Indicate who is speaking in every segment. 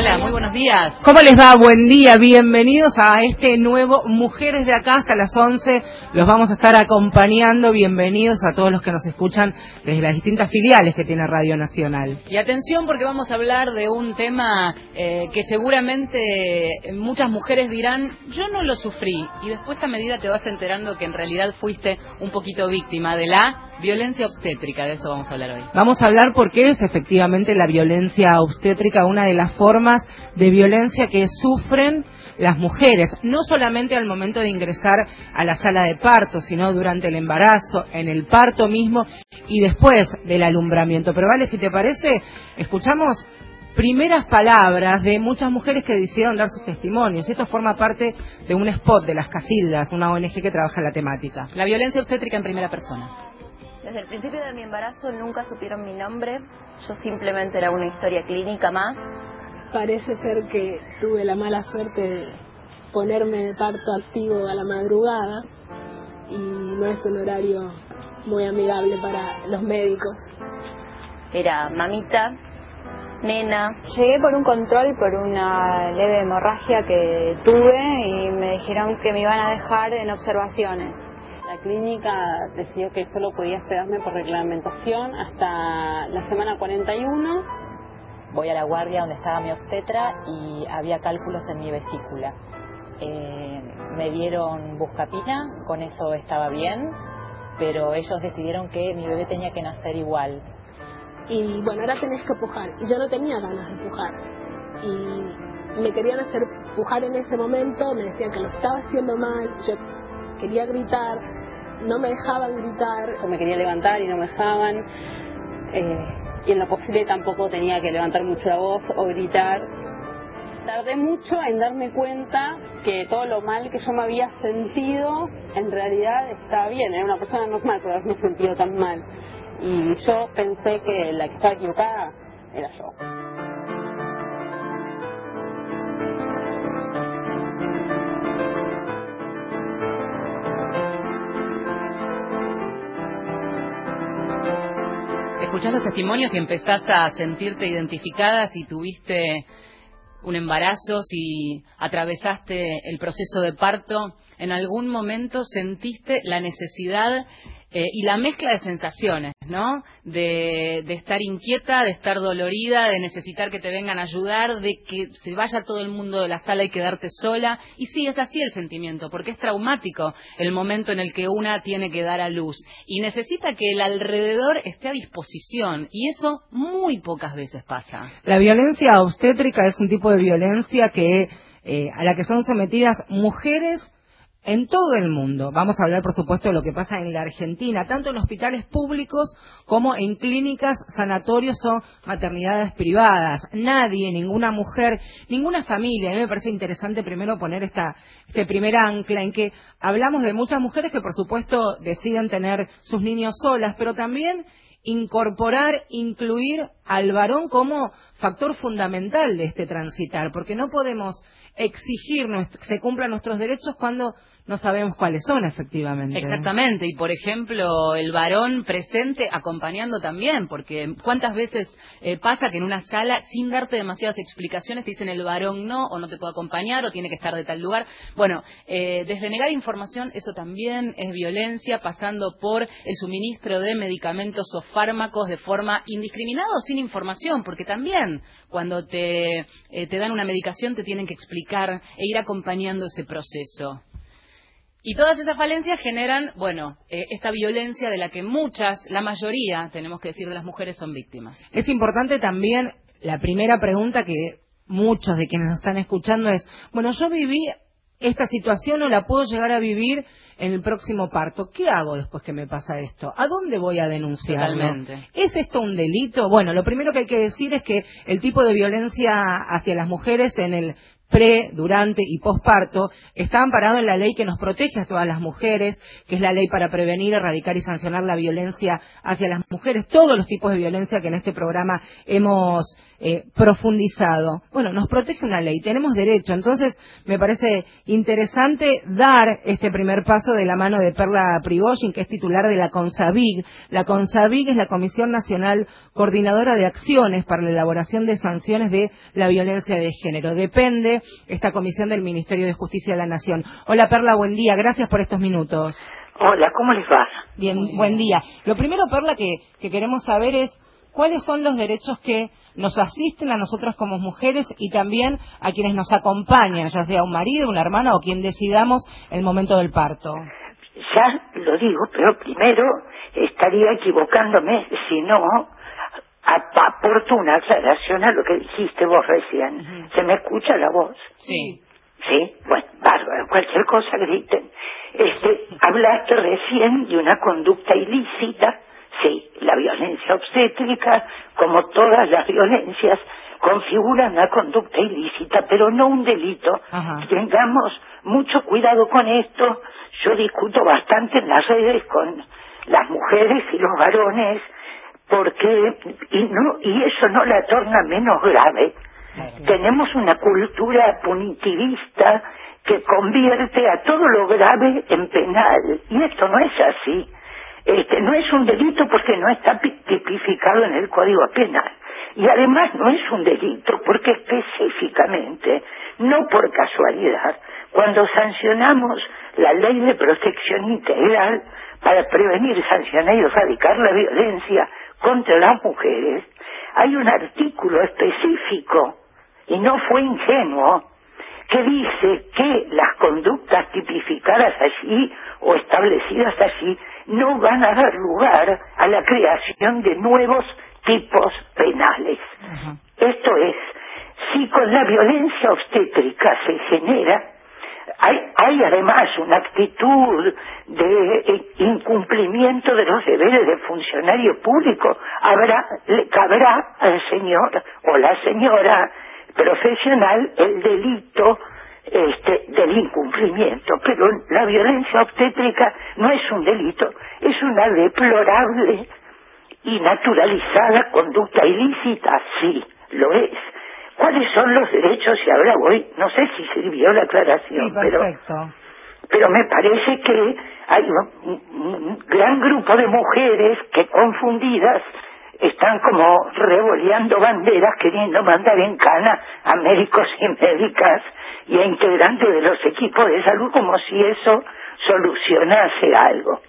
Speaker 1: Hola, muy buenos días.
Speaker 2: ¿Cómo les va? Buen día, bienvenidos a este nuevo Mujeres de Acá hasta las 11. Los vamos a estar acompañando. Bienvenidos a todos los que nos escuchan desde las distintas filiales que tiene Radio Nacional.
Speaker 1: Y atención porque vamos a hablar de un tema eh, que seguramente muchas mujeres dirán, yo no lo sufrí. Y después a medida te vas enterando que en realidad fuiste un poquito víctima de la Violencia obstétrica, de eso vamos a hablar hoy.
Speaker 2: Vamos a hablar por qué es efectivamente la violencia obstétrica una de las formas de violencia que sufren las mujeres, no solamente al momento de ingresar a la sala de parto, sino durante el embarazo, en el parto mismo y después del alumbramiento. Pero vale, si te parece, escuchamos primeras palabras de muchas mujeres que decidieron dar sus testimonios. Esto forma parte de un spot de las Casildas, una ONG que trabaja en la temática.
Speaker 1: La violencia obstétrica en primera persona.
Speaker 3: Desde el principio de mi embarazo nunca supieron mi nombre, yo simplemente era una historia clínica más.
Speaker 4: Parece ser que tuve la mala suerte de ponerme de parto activo a la madrugada y no es un horario muy amigable para los médicos.
Speaker 3: Era mamita, nena.
Speaker 5: Llegué por un control por una leve hemorragia que tuve y me dijeron que me iban a dejar en observaciones
Speaker 6: clínica decidió que solo podía esperarme por reglamentación hasta la semana 41.
Speaker 7: Voy a la guardia donde estaba mi obstetra y había cálculos en mi vesícula. Eh, me dieron buscapina, con eso estaba bien, pero ellos decidieron que mi bebé tenía que nacer igual.
Speaker 4: Y bueno, ahora tenés que pujar. Y yo no tenía ganas de pujar. Y me querían hacer pujar en ese momento, me decían que lo estaba haciendo mal, yo quería gritar, no me dejaban gritar.
Speaker 6: Me quería levantar y no me dejaban. Eh, y en lo posible tampoco tenía que levantar mucho la voz o gritar. Tardé mucho en darme cuenta que todo lo mal que yo me había sentido en realidad estaba bien, era una persona normal por haberme sentido tan mal. Y yo pensé que la que estaba equivocada era yo.
Speaker 1: Escuchás los testimonios y empezás a sentirte identificada si tuviste un embarazo, si atravesaste el proceso de parto, en algún momento sentiste la necesidad eh, y la mezcla de sensaciones, ¿no? De, estar inquieta, de estar dolorida, de necesitar que te vengan a ayudar, de que se vaya todo el mundo de la sala y quedarte sola. Y sí, es así el sentimiento, porque es traumático el momento en el que una tiene que dar a luz y necesita que el alrededor esté a disposición. Y eso muy pocas veces pasa.
Speaker 2: La violencia obstétrica es un tipo de violencia que eh, a la que son sometidas mujeres en todo el mundo. Vamos a hablar, por supuesto, de lo que pasa en la Argentina, tanto en hospitales públicos como en clínicas, sanatorios o maternidades privadas. Nadie, ninguna mujer, ninguna familia. A mí me parece interesante primero poner esta, este primer ancla en que hablamos de muchas mujeres que, por supuesto, deciden tener sus niños solas, pero también incorporar, incluir al varón como factor fundamental de este transitar, porque no podemos exigir que se cumplan nuestros derechos cuando no sabemos cuáles son efectivamente.
Speaker 1: Exactamente, y por ejemplo, el varón presente acompañando también, porque cuántas veces eh, pasa que en una sala, sin darte demasiadas explicaciones, te dicen el varón no, o no te puede acompañar, o tiene que estar de tal lugar. Bueno, eh, desde negar información, eso también es violencia, pasando por el suministro de medicamentos o fármacos de forma indiscriminada o sin información, porque también cuando te, eh, te dan una medicación te tienen que explicar e ir acompañando ese proceso. Y todas esas falencias generan, bueno, eh, esta violencia de la que muchas, la mayoría, tenemos que decir, de las mujeres son víctimas.
Speaker 2: Es importante también, la primera pregunta que muchos de quienes nos están escuchando es, bueno, yo viví esta situación o la puedo llegar a vivir en el próximo parto. ¿Qué hago después que me pasa esto? ¿A dónde voy a denunciarlo? ¿Es esto un delito? Bueno, lo primero que hay que decir es que el tipo de violencia hacia las mujeres en el pre, durante y posparto, está amparado en la ley que nos protege a todas las mujeres, que es la ley para prevenir, erradicar y sancionar la violencia hacia las mujeres, todos los tipos de violencia que en este programa hemos eh, profundizado. Bueno, nos protege una ley, tenemos derecho. Entonces, me parece interesante dar este primer paso de la mano de Perla Prigozhin, que es titular de la CONSAVIG. La CONSAVIG es la Comisión Nacional Coordinadora de Acciones para la elaboración de sanciones de la violencia de género. Depende esta comisión del Ministerio de Justicia de la Nación. Hola Perla, buen día. Gracias por estos minutos.
Speaker 8: Hola, ¿cómo les va?
Speaker 2: Bien, buen día. Lo primero, Perla, que, que queremos saber es cuáles son los derechos que nos asisten a nosotras como mujeres y también a quienes nos acompañan, ya sea un marido, una hermana o quien decidamos el momento del parto.
Speaker 8: Ya lo digo, pero primero estaría equivocándome si no aporto una aclaración a lo que dijiste vos recién. ¿Se me escucha la voz?
Speaker 2: Sí.
Speaker 8: Sí, bueno, bárbaro, cualquier cosa griten. Este, hablaste recién de una conducta ilícita, sí, la violencia obstétrica, como todas las violencias, configura una conducta ilícita, pero no un delito. Tengamos mucho cuidado con esto. Yo discuto bastante en las redes con las mujeres y los varones, porque y no y eso no la torna menos grave. Tenemos una cultura punitivista que convierte a todo lo grave en penal y esto no es así. Este no es un delito porque no está tipificado en el Código Penal y además no es un delito porque específicamente, no por casualidad, cuando sancionamos la ley de protección integral para prevenir, sancionar y erradicar la violencia contra las mujeres, hay un artículo específico, y no fue ingenuo, que dice que las conductas tipificadas allí o establecidas allí no van a dar lugar a la creación de nuevos tipos penales. Esto es, si con la violencia obstétrica se genera hay, hay además una actitud de eh, incumplimiento de los deberes del funcionario público. Habrá, le cabrá al señor o la señora profesional el delito este, del incumplimiento, pero la violencia obstétrica no es un delito, es una deplorable y naturalizada conducta ilícita, sí, lo es cuáles son los derechos y ahora voy, no sé si sirvió la aclaración, pero, pero me parece que hay un, gran grupo de mujeres que confundidas están como revoleando banderas queriendo mandar en cana a médicos y médicas y a integrantes de los equipos de salud como si eso solucionase algo.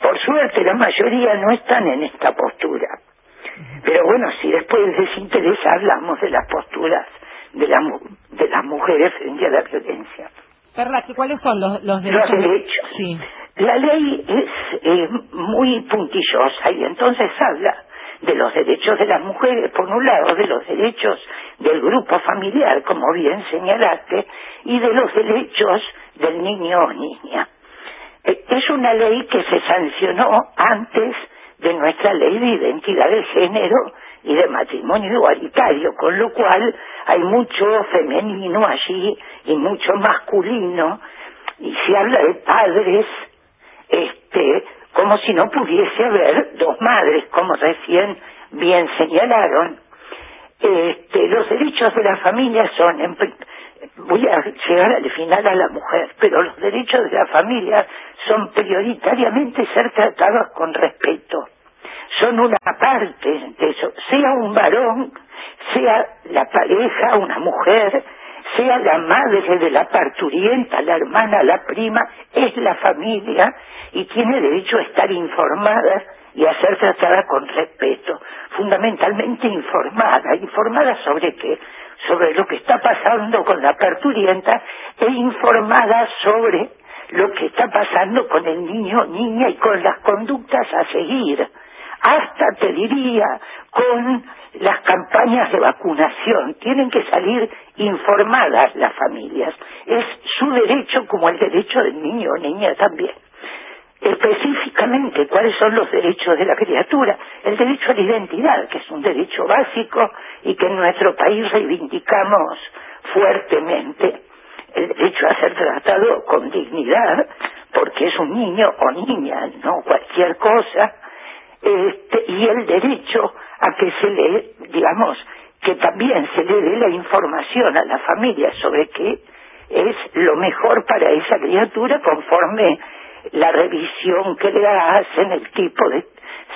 Speaker 8: Por suerte la mayoría no están en esta postura. Pero bueno, si después les interesa, hablamos de las posturas de, la, de las mujeres frente a la violencia.
Speaker 2: Perla, ¿cuáles son los, los derechos?
Speaker 8: Los derechos.
Speaker 2: Sí.
Speaker 8: La ley es eh, muy puntillosa y entonces habla de los derechos de las mujeres, por un lado, de los derechos del grupo familiar, como bien señalaste, y de los derechos del niño o niña. Eh, es una ley que se sancionó antes de nuestra ley de identidad de género y de matrimonio igualitario, con lo cual hay mucho femenino allí y mucho masculino, y se habla de padres, este, como si no pudiese haber dos madres, como recién bien señalaron. Este, los derechos de la familia son, voy a llegar al final a la mujer, pero los derechos de la familia son prioritariamente ser tratados con respeto. Son una parte de eso, sea un varón, sea la pareja, una mujer, sea la madre de la parturienta, la hermana, la prima, es la familia y tiene derecho a estar informada y a ser tratada con respeto, fundamentalmente informada, informada sobre qué, sobre lo que está pasando con la parturienta e informada sobre lo que está pasando con el niño niña y con las conductas a seguir. Hasta te diría con las campañas de vacunación. Tienen que salir informadas las familias. Es su derecho como el derecho del niño o niña también. Específicamente cuáles son los derechos de la criatura. El derecho a la identidad, que es un derecho básico y que en nuestro país reivindicamos fuertemente. El derecho a ser tratado con dignidad, porque es un niño o niña, no cualquier cosa. Este, y el derecho a que se le, digamos, que también se le dé la información a la familia sobre qué es lo mejor para esa criatura conforme la revisión que le hacen, el tipo de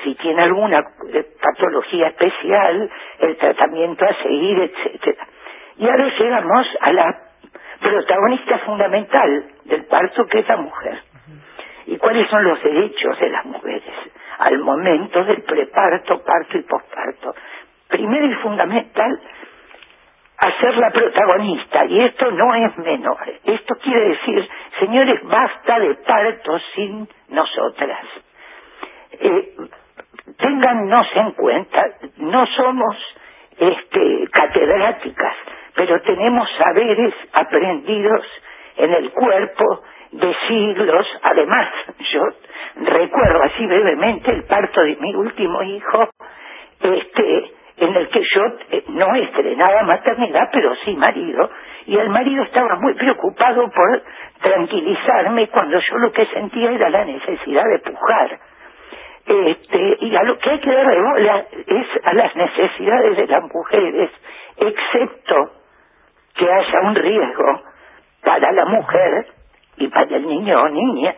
Speaker 8: si tiene alguna eh, patología especial, el tratamiento a seguir, etcétera. Y ahora llegamos a la protagonista fundamental del parto, que es la mujer. ¿Y cuáles son los derechos de las mujeres al momento del preparto, parto y posparto? Primero y fundamental, a ser la protagonista, y esto no es menor. Esto quiere decir, señores, basta de partos sin nosotras. Eh, téngannos en cuenta, no somos este, catedráticas, pero tenemos saberes aprendidos en el cuerpo de siglos. Además, yo recuerdo así brevemente el parto de mi último hijo, este, en el que yo eh, no estrenaba maternidad, pero sí marido, y el marido estaba muy preocupado por tranquilizarme cuando yo lo que sentía era la necesidad de pujar. Este, y a lo que hay que darle es a las necesidades de las mujeres, excepto que haya un riesgo para la mujer y para el niño o niña.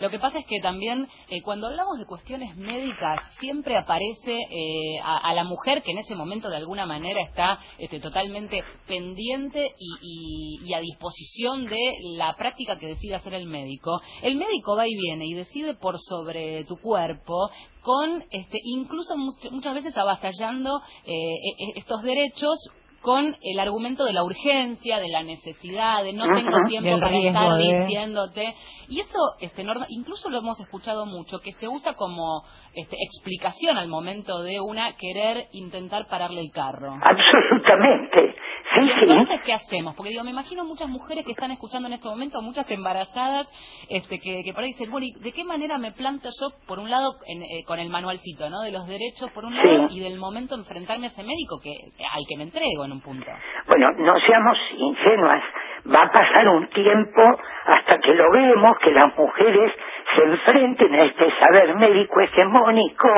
Speaker 1: Lo que pasa es que también eh, cuando hablamos de cuestiones médicas siempre aparece eh, a, la mujer que en ese momento de alguna manera está este, totalmente pendiente y, a disposición de la práctica que decide hacer el médico. El médico va y viene y decide por sobre tu cuerpo con este, incluso muchas veces avasallando eh, e, e, estos derechos con el argumento de la urgencia, de la necesidad, de no tengo tiempo para estar diciéndote. Y eso, este, incluso lo hemos escuchado mucho, que se usa como este, explicación al momento de una querer intentar pararle el carro.
Speaker 8: Absolutamente.
Speaker 1: ¿Y entonces qué hacemos? Porque digo, me imagino muchas mujeres que están escuchando en este momento, muchas embarazadas, este, que, que por ahí dicen, bueno, ¿de qué manera me planto yo, por un lado, eh, con el manualcito, ¿no? De los derechos, por un lado, y del momento enfrentarme a ese médico que al que me entrego en un punto.
Speaker 8: Bueno, no seamos ingenuas. Va a pasar un tiempo hasta que lo vemos, que las mujeres se enfrenten a este saber médico hegemónico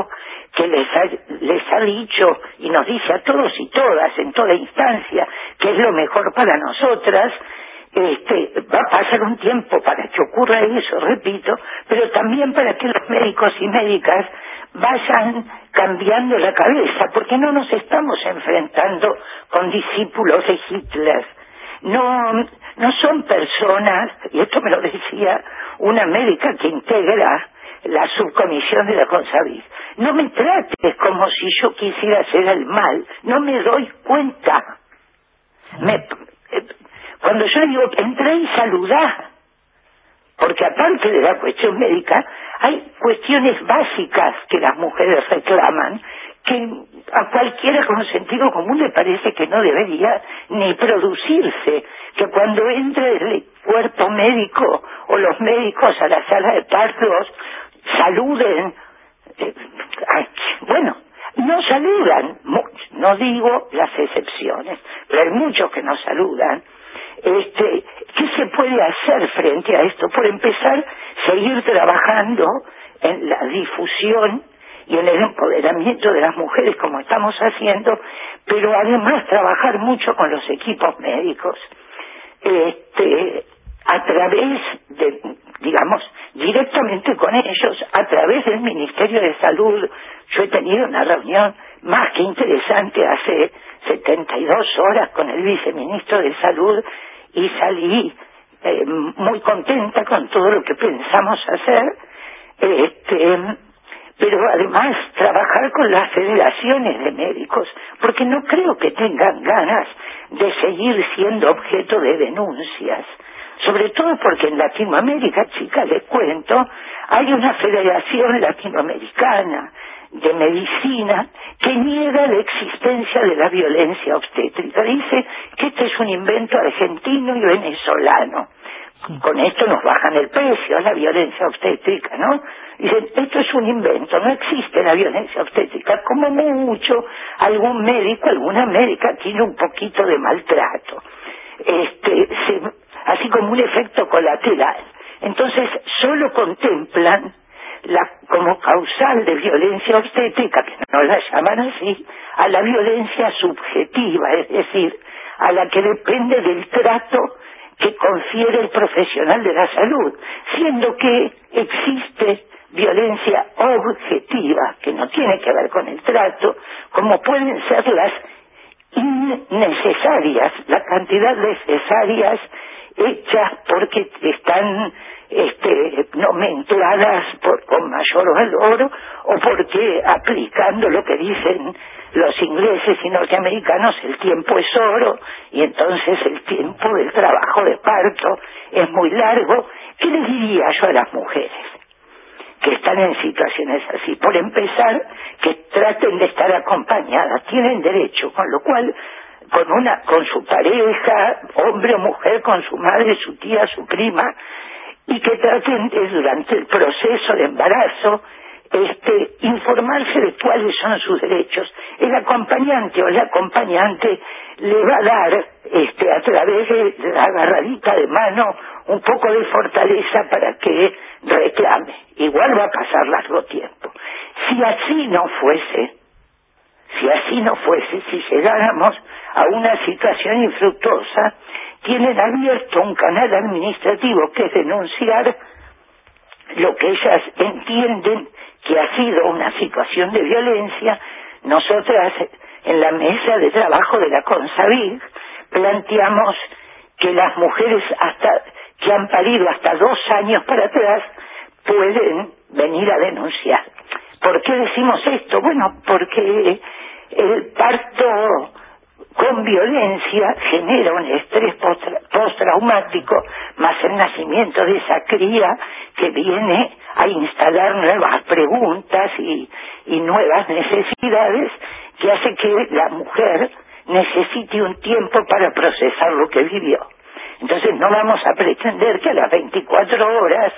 Speaker 8: que les ha, les ha dicho y nos dice a todos y todas en toda instancia que es lo mejor para nosotras, este, va a pasar un tiempo para que ocurra eso, repito, pero también para que los médicos y médicas vayan cambiando la cabeza, porque no nos estamos enfrentando con discípulos de Hitler. No, no son personas, y esto me lo decía una médica que integra la subcomisión de la CONSAVIS. No me trates como si yo quisiera hacer el mal, no me doy cuenta. Me, eh, cuando yo digo, entré y saludá, porque aparte de la cuestión médica, hay cuestiones básicas que las mujeres reclaman que a cualquiera con sentido común le parece que no debería ni producirse, que cuando entre el cuerpo médico o los médicos a la sala de partos saluden, eh, bueno, no saludan, no digo las excepciones, pero hay muchos que no saludan. Este, ¿Qué se puede hacer frente a esto? Por empezar, seguir trabajando en la difusión y en el empoderamiento de las mujeres como estamos haciendo, pero además trabajar mucho con los equipos médicos. Este, a través de, digamos, directamente con ellos, a través del Ministerio de Salud. Yo he tenido una reunión más que interesante hace 72 horas con el viceministro de Salud y salí eh, muy contenta con todo lo que pensamos hacer. Este, pero además trabajar con las federaciones de médicos, porque no creo que tengan ganas de seguir siendo objeto de denuncias sobre todo porque en Latinoamérica, chicas, les cuento, hay una federación latinoamericana de medicina que niega la existencia de la violencia obstétrica. Dice que este es un invento argentino y venezolano, con esto nos bajan el precio, la violencia obstétrica, ¿no? Dicen, esto es un invento, no existe la violencia obstétrica, como mucho algún médico, alguna médica tiene un poquito de maltrato, este, así como un efecto colateral. Entonces, solo contemplan la, como causal de violencia obstétrica, que no la llaman así, a la violencia subjetiva, es decir, a la que depende del trato que confiere el profesional de la salud, siendo que existe violencia objetiva, que no tiene que ver con el trato, como pueden ser las innecesarias, la cantidad necesarias hechas porque están este, nomencladas por, con mayor valor o porque aplicando lo que dicen los ingleses y norteamericanos el tiempo es oro y entonces el tiempo del trabajo de parto es muy largo. ¿Qué les diría yo a las mujeres que están en situaciones así? Por empezar, que traten de estar acompañadas, tienen derecho, con lo cual con una con su pareja, hombre o mujer, con su madre, su tía, su prima, y que traten de, durante el proceso de embarazo este, informarse de cuáles son sus derechos. El acompañante o la acompañante le va a dar, este, a través de la agarradita de mano, un poco de fortaleza para que reclame. Igual va a pasar largo tiempo. Si así no fuese, si así no fuese, si llegáramos a una situación infructuosa, tienen abierto un canal administrativo que es denunciar lo que ellas entienden que ha sido una situación de violencia, nosotras en la mesa de trabajo de la CONSAVIG planteamos que las mujeres hasta que han parido hasta dos años para atrás pueden venir a denunciar. ¿Por qué decimos esto? Bueno, porque el parto con violencia genera un estrés postraumático, más el nacimiento de esa cría que viene a instalar nuevas preguntas y, y nuevas necesidades que hace que la mujer necesite un tiempo para procesar lo que vivió. Entonces no vamos a pretender que a las 24 horas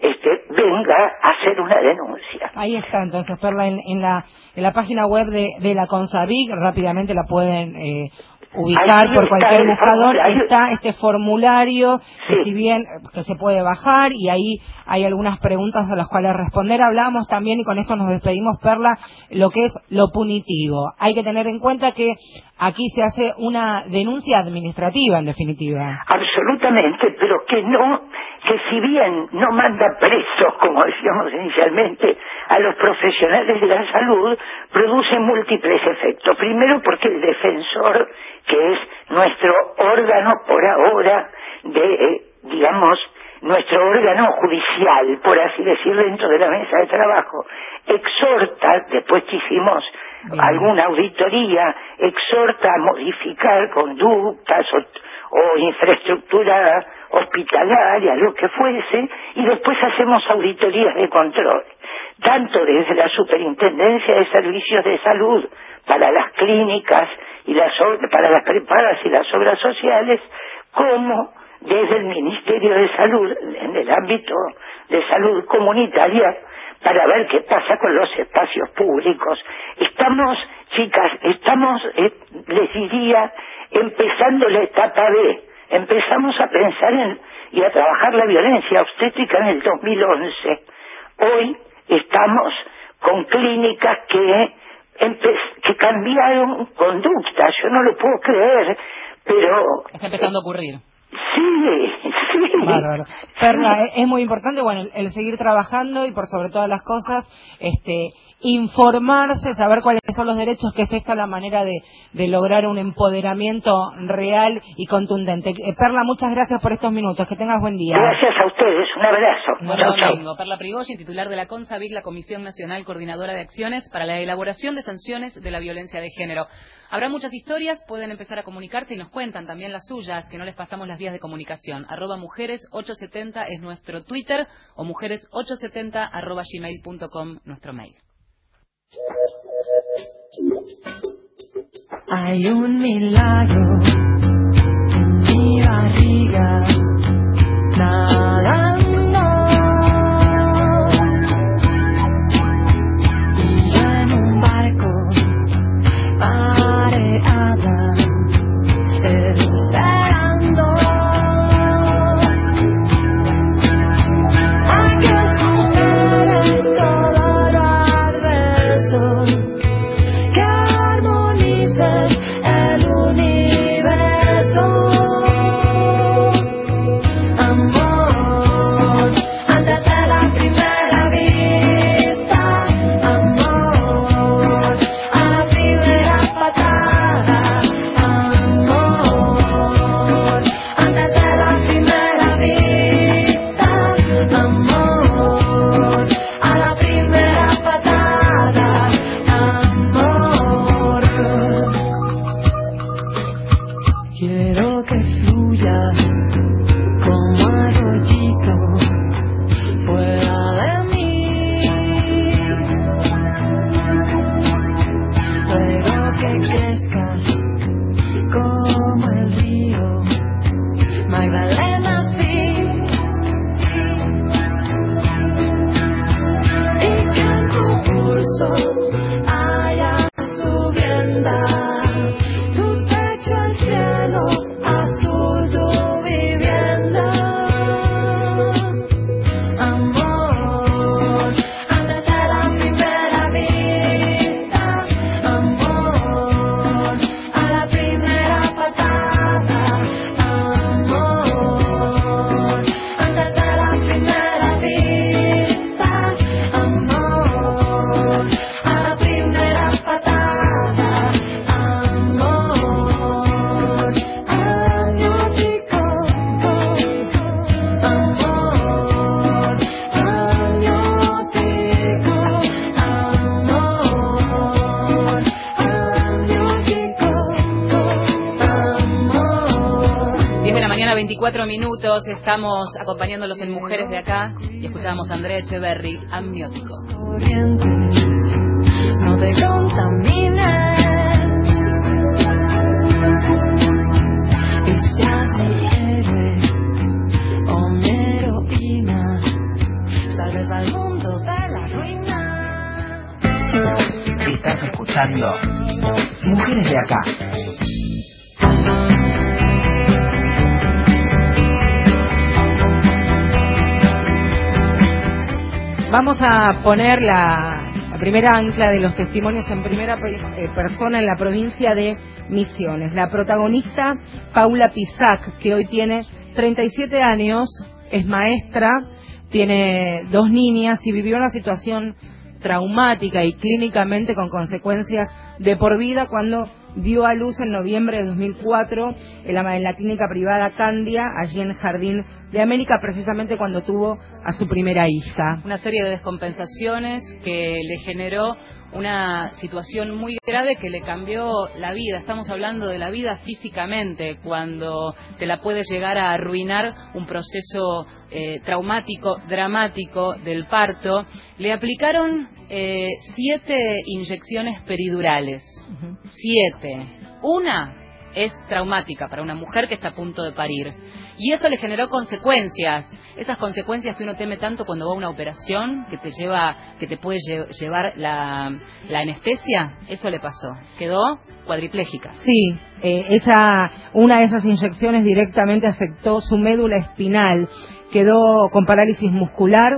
Speaker 8: este, venga a hacer una denuncia.
Speaker 2: Ahí está, entonces, Perla, en, la, en la página web de, de la CONSAVIC, rápidamente la pueden eh, ubicar por cualquier buscador. está este formulario que si bien que se puede bajar y ahí hay algunas preguntas a las cuales responder. Hablamos también y con esto nos despedimos Perla lo que es lo punitivo. Hay que tener en cuenta que aquí se hace una denuncia administrativa en definitiva.
Speaker 8: Absolutamente pero que no que si bien no manda presos como decíamos inicialmente a los profesionales de la salud produce múltiples efectos. Primero porque el defensor que es nuestro órgano por ahora de, eh, digamos, nuestro órgano judicial, por así decir, dentro de la mesa de trabajo, exhorta, después que hicimos alguna auditoría, exhorta a modificar conductas o, o infraestructura hospitalaria, lo que fuese, y después hacemos auditorías de control, tanto desde la Superintendencia de Servicios de Salud para las clínicas y las para las preparas y las obras sociales, como desde el Ministerio de Salud, en el ámbito de salud comunitaria, para ver qué pasa con los espacios públicos. Estamos, chicas, estamos, eh, les diría, empezando la etapa B. Empezamos a pensar en, y a trabajar la violencia obstétrica en el 2011. Hoy estamos con clínicas que que cambiaron conducta, yo no lo puedo creer, pero...
Speaker 1: Está empezando a ocurrir.
Speaker 8: Sí.
Speaker 2: Bárbaro. Perla, es muy importante, bueno, el, seguir trabajando y por sobre todas las cosas, este, informarse, saber cuáles son los derechos, que es esta la manera de, de lograr un empoderamiento real y contundente. Eh, Perla, muchas gracias por estos minutos. Que tengas buen día.
Speaker 8: Gracias a ustedes. Un abrazo.
Speaker 1: Buen domingo. Perla Prigogin, titular de la CONSAVIC, la Comisión Nacional Coordinadora de Acciones para la Elaboración de Sanciones de la Violencia de Género. Habrá muchas historias, pueden empezar a comunicarse y nos cuentan también las suyas, que no les pasamos las vías de comunicación. Arroba mujeres870 es nuestro Twitter o mujeres870 arroba gmail.com nuestro mail.
Speaker 9: Hay un milagro
Speaker 1: minutos, estamos acompañándolos en Mujeres de Acá y escuchamos a Andrea Echeverry, amniótico. No te contamines, y seas mi héroe o mi heroína, salves al mundo de la ruina.
Speaker 9: Estás escuchando Mujeres de Acá.
Speaker 2: Vamos a poner la, primera ancla de los testimonios en primera eh, persona en la provincia de Misiones. La protagonista, Paula Pisac, que hoy tiene 37 años, es maestra, tiene dos niñas y vivió una situación traumática y clínicamente con consecuencias de por vida cuando dio a luz en noviembre de 2004 en la, en la clínica privada Candia, allí en Jardín de América precisamente cuando tuvo a su primera hija.
Speaker 1: Una serie de descompensaciones que le generó una situación muy grave que le cambió la vida. Estamos hablando de la vida físicamente, cuando te la puede llegar a arruinar un proceso eh, traumático, dramático del parto. Le aplicaron eh, siete inyecciones peridurales. Siete. Una es traumática para una mujer que está a punto de parir. Y eso le generó consecuencias, esas consecuencias que uno teme tanto cuando va a una operación, que te lleva, que te puede llevar la, anestesia, eso le pasó. Quedó cuadriplégica.
Speaker 2: Sí, eh, esa, una de esas inyecciones directamente afectó su médula espinal, quedó con parálisis muscular,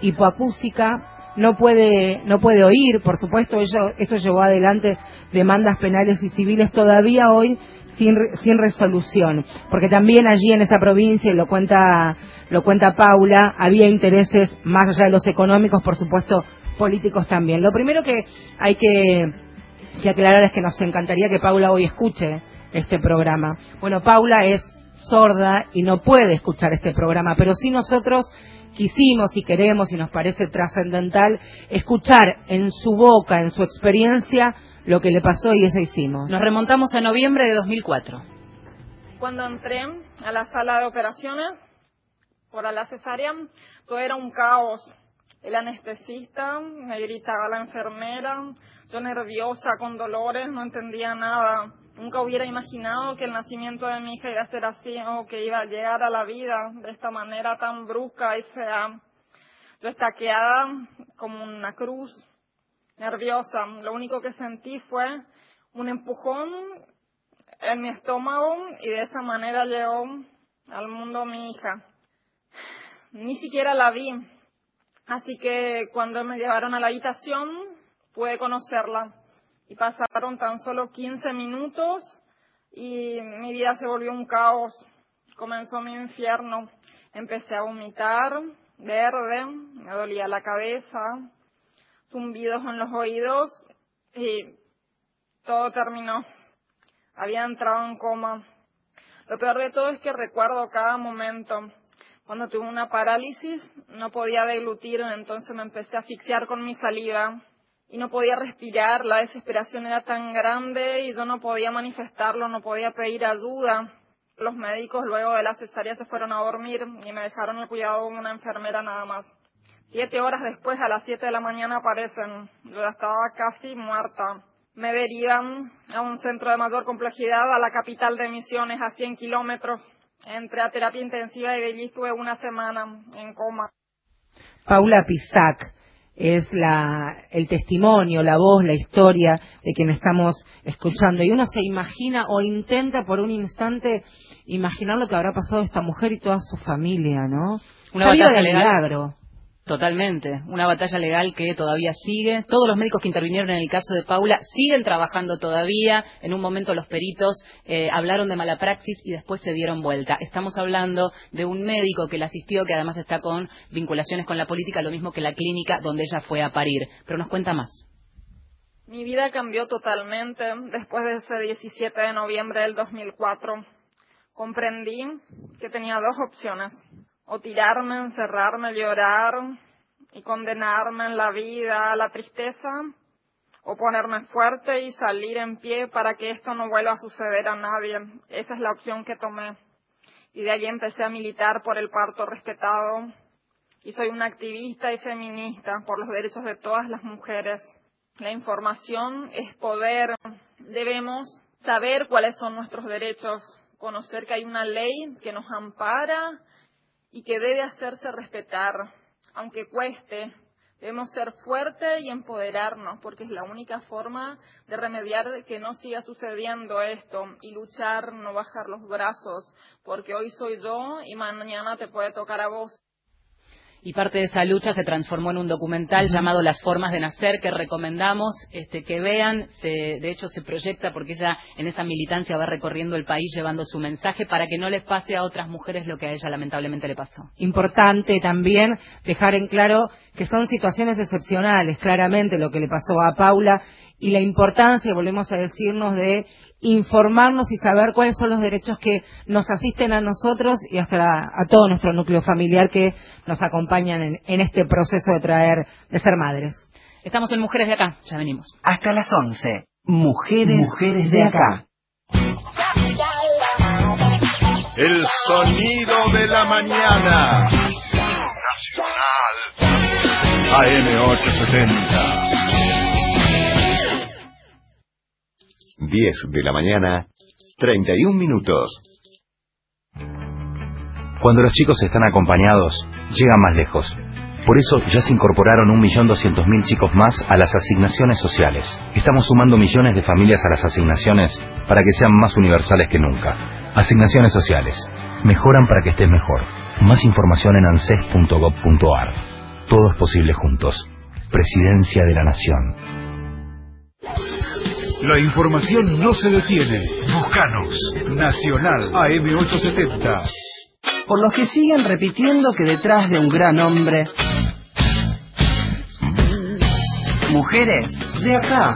Speaker 2: hipoacúsica, no puede, no puede oír, por supuesto, ello, esto llevó adelante demandas penales y civiles todavía hoy sin, sin resolución, porque también allí en esa provincia, y lo cuenta, lo cuenta Paula, había intereses más allá de los económicos, por supuesto, políticos también. Lo primero que hay que, que aclarar es que nos encantaría que Paula hoy escuche este programa. Bueno, Paula es sorda y no puede escuchar este programa, pero sí nosotros quisimos y queremos y nos parece trascendental escuchar en su boca, en su experiencia, lo que le pasó y eso hicimos.
Speaker 1: Nos remontamos a noviembre de 2004.
Speaker 10: Cuando entré a la sala de operaciones por la cesárea, todo era un caos. El anestesista, me gritaba la enfermera, yo nerviosa, con dolores, no entendía nada. Nunca hubiera imaginado que el nacimiento de mi hija iba a ser así o que iba a llegar a la vida de esta manera tan brusca y fea. Yo estaqueada como una cruz, nerviosa. Lo único que sentí fue un empujón en mi estómago y de esa manera llegó al mundo mi hija. Ni siquiera la vi, así que cuando me llevaron a la habitación pude conocerla y pasaron tan solo 15 minutos y mi vida se volvió un caos. Comenzó mi infierno. Empecé a vomitar, verde, me dolía la cabeza, zumbidos en los oídos y todo terminó. Había entrado en coma. Lo peor de todo es que recuerdo cada momento. Cuando tuve una parálisis, no podía deglutir, entonces me empecé a asfixiar con mi saliva y no podía respirar, la desesperación era tan grande y yo no podía manifestarlo, no podía pedir ayuda. Los médicos luego de la cesárea se fueron a dormir y me dejaron el cuidado de una enfermera nada más. Siete horas después, a las siete de la mañana aparecen. Yo ya estaba casi muerta. Me derivan a un centro de mayor complejidad, a la capital de Misiones, a 100 kilómetros. Entré a terapia intensiva y de allí estuve una semana en coma.
Speaker 2: Paula Pisac, es la, el testimonio, la voz, la historia de quien estamos escuchando. Y uno se imagina o intenta por un instante imaginar lo que habrá pasado esta mujer y toda su familia, ¿no?
Speaker 1: Una batalla de milagro. Totalmente. Una batalla legal que todavía sigue. Todos los médicos que intervinieron en el caso de Paula siguen trabajando todavía. En un momento los peritos eh, hablaron de mala praxis y después se dieron vuelta. Estamos hablando de un médico que la asistió, que además está con vinculaciones con la política, lo mismo que la clínica donde ella fue a parir. Pero nos cuenta más.
Speaker 10: Mi vida cambió totalmente después de ese 17 de noviembre del 2004. Comprendí que tenía dos opciones o tirarme, encerrarme, llorar y condenarme en la vida a la tristeza, o ponerme fuerte y salir en pie para que esto no vuelva a suceder a nadie. Esa es la opción que tomé. Y de allí empecé a militar por el parto respetado. Y soy una activista y feminista por los derechos de todas las mujeres. La información es poder. Debemos saber cuáles son nuestros derechos, conocer que hay una ley que nos ampara y que debe hacerse respetar, aunque cueste. Debemos ser fuertes y empoderarnos, porque es la única forma de remediar que no siga sucediendo esto y luchar, no bajar los brazos, porque hoy soy yo y mañana te puede tocar a vos
Speaker 1: y parte de esa lucha se transformó en un documental llamado Las formas de nacer que recomendamos este, que vean. de hecho, se proyecta porque ella en esa militancia va recorriendo el país llevando su mensaje para que no les pase a otras mujeres lo que a ella lamentablemente le pasó.
Speaker 2: Importante también dejar en claro que son situaciones excepcionales, claramente lo que le pasó a Paula y la importancia, volvemos a decirnos, de informarnos y saber cuáles son los derechos que nos asisten a nosotros y hasta a, todo nuestro núcleo familiar que nos acompañan en, en, este proceso de traer, de ser madres.
Speaker 1: Estamos en Mujeres de Acá, ya venimos.
Speaker 9: Hasta las 11. Mujeres, Mujeres de Acá.
Speaker 11: El sonido de la mañana. Nacional. AM870. 10 de la mañana, 31 minutos.
Speaker 12: Cuando los chicos están acompañados, llegan más lejos. Por eso ya se incorporaron 1.200.000 chicos más a las asignaciones sociales. Estamos sumando millones de familias a las asignaciones para que sean más universales que nunca. Asignaciones sociales. Mejoran para que estés mejor. Más información en anses.gov.ar. Todo es posible juntos. Presidencia de la Nación.
Speaker 11: La información no se detiene. Buscanos. Nacional AM870.
Speaker 9: Por los que siguen repitiendo que detrás de un gran hombre... Mujeres de acá.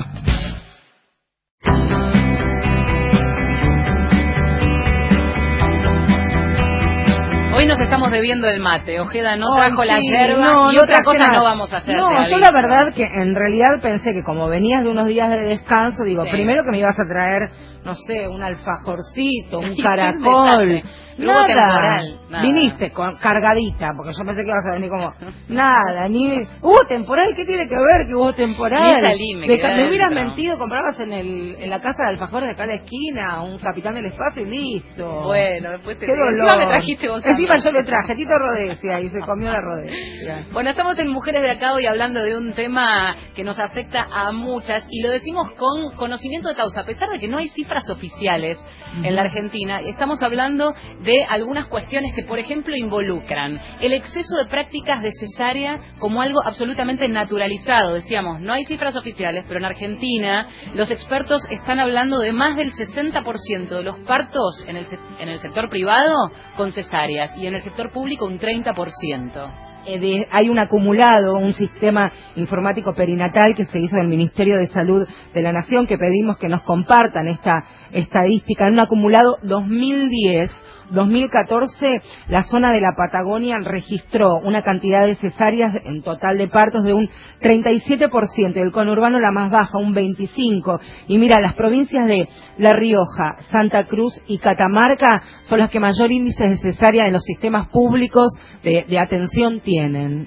Speaker 1: Hoy nos estamos debiendo el mate. Ojeda no trajo la
Speaker 2: sí,
Speaker 1: yerba
Speaker 2: no,
Speaker 1: y
Speaker 2: no
Speaker 1: otra cosa
Speaker 2: nada.
Speaker 1: no vamos a hacer.
Speaker 2: No, yo la verdad que en realidad pensé que como venías de unos días de descanso, digo,
Speaker 1: Sí.
Speaker 2: primero que me ibas a traer, no sé, un alfajorcito, un caracol.
Speaker 1: Nada.
Speaker 2: Viniste con cargadita, porque yo pensé que ibas a venir como nada, ni hubo temporal, ¿qué tiene que ver que hubo temporal?
Speaker 1: Ni salí, me
Speaker 2: De hubieras mentido, comprabas en el en la casa de alfajores de acá a la esquina, un capitán del espacio y listo.
Speaker 1: Bueno, después te
Speaker 2: Qué dolor.
Speaker 1: encima me trajiste vos
Speaker 2: Encima yo le traje, Tito Rodesia, y se comió la Rodesia.
Speaker 1: Bueno, estamos en Mujeres de Acá hoy hablando de un tema que nos afecta a muchas y lo decimos con conocimiento de causa, a pesar de que no hay cifras oficiales en la Argentina. Estamos hablando de algunas cuestiones que, por ejemplo, involucran el exceso de prácticas de cesárea como algo absolutamente naturalizado. Decíamos, no hay cifras oficiales, pero en Argentina los expertos están hablando de más del 60% de los partos en el, en el sector privado con cesáreas y en el sector público un 30%.
Speaker 2: Eh, hay un acumulado, un sistema informático perinatal que se hizo del Ministerio de Salud de la Nación, que pedimos que nos compartan esta estadística. En un acumulado 2010, 2014, la zona de la Patagonia registró una cantidad de cesáreas en total de partos de un 37%, el conurbano la más baja, un 25%. Y mira, las provincias de La Rioja, Santa Cruz y Catamarca son las que mayor índice de cesárea en los sistemas públicos de, de atención tienen.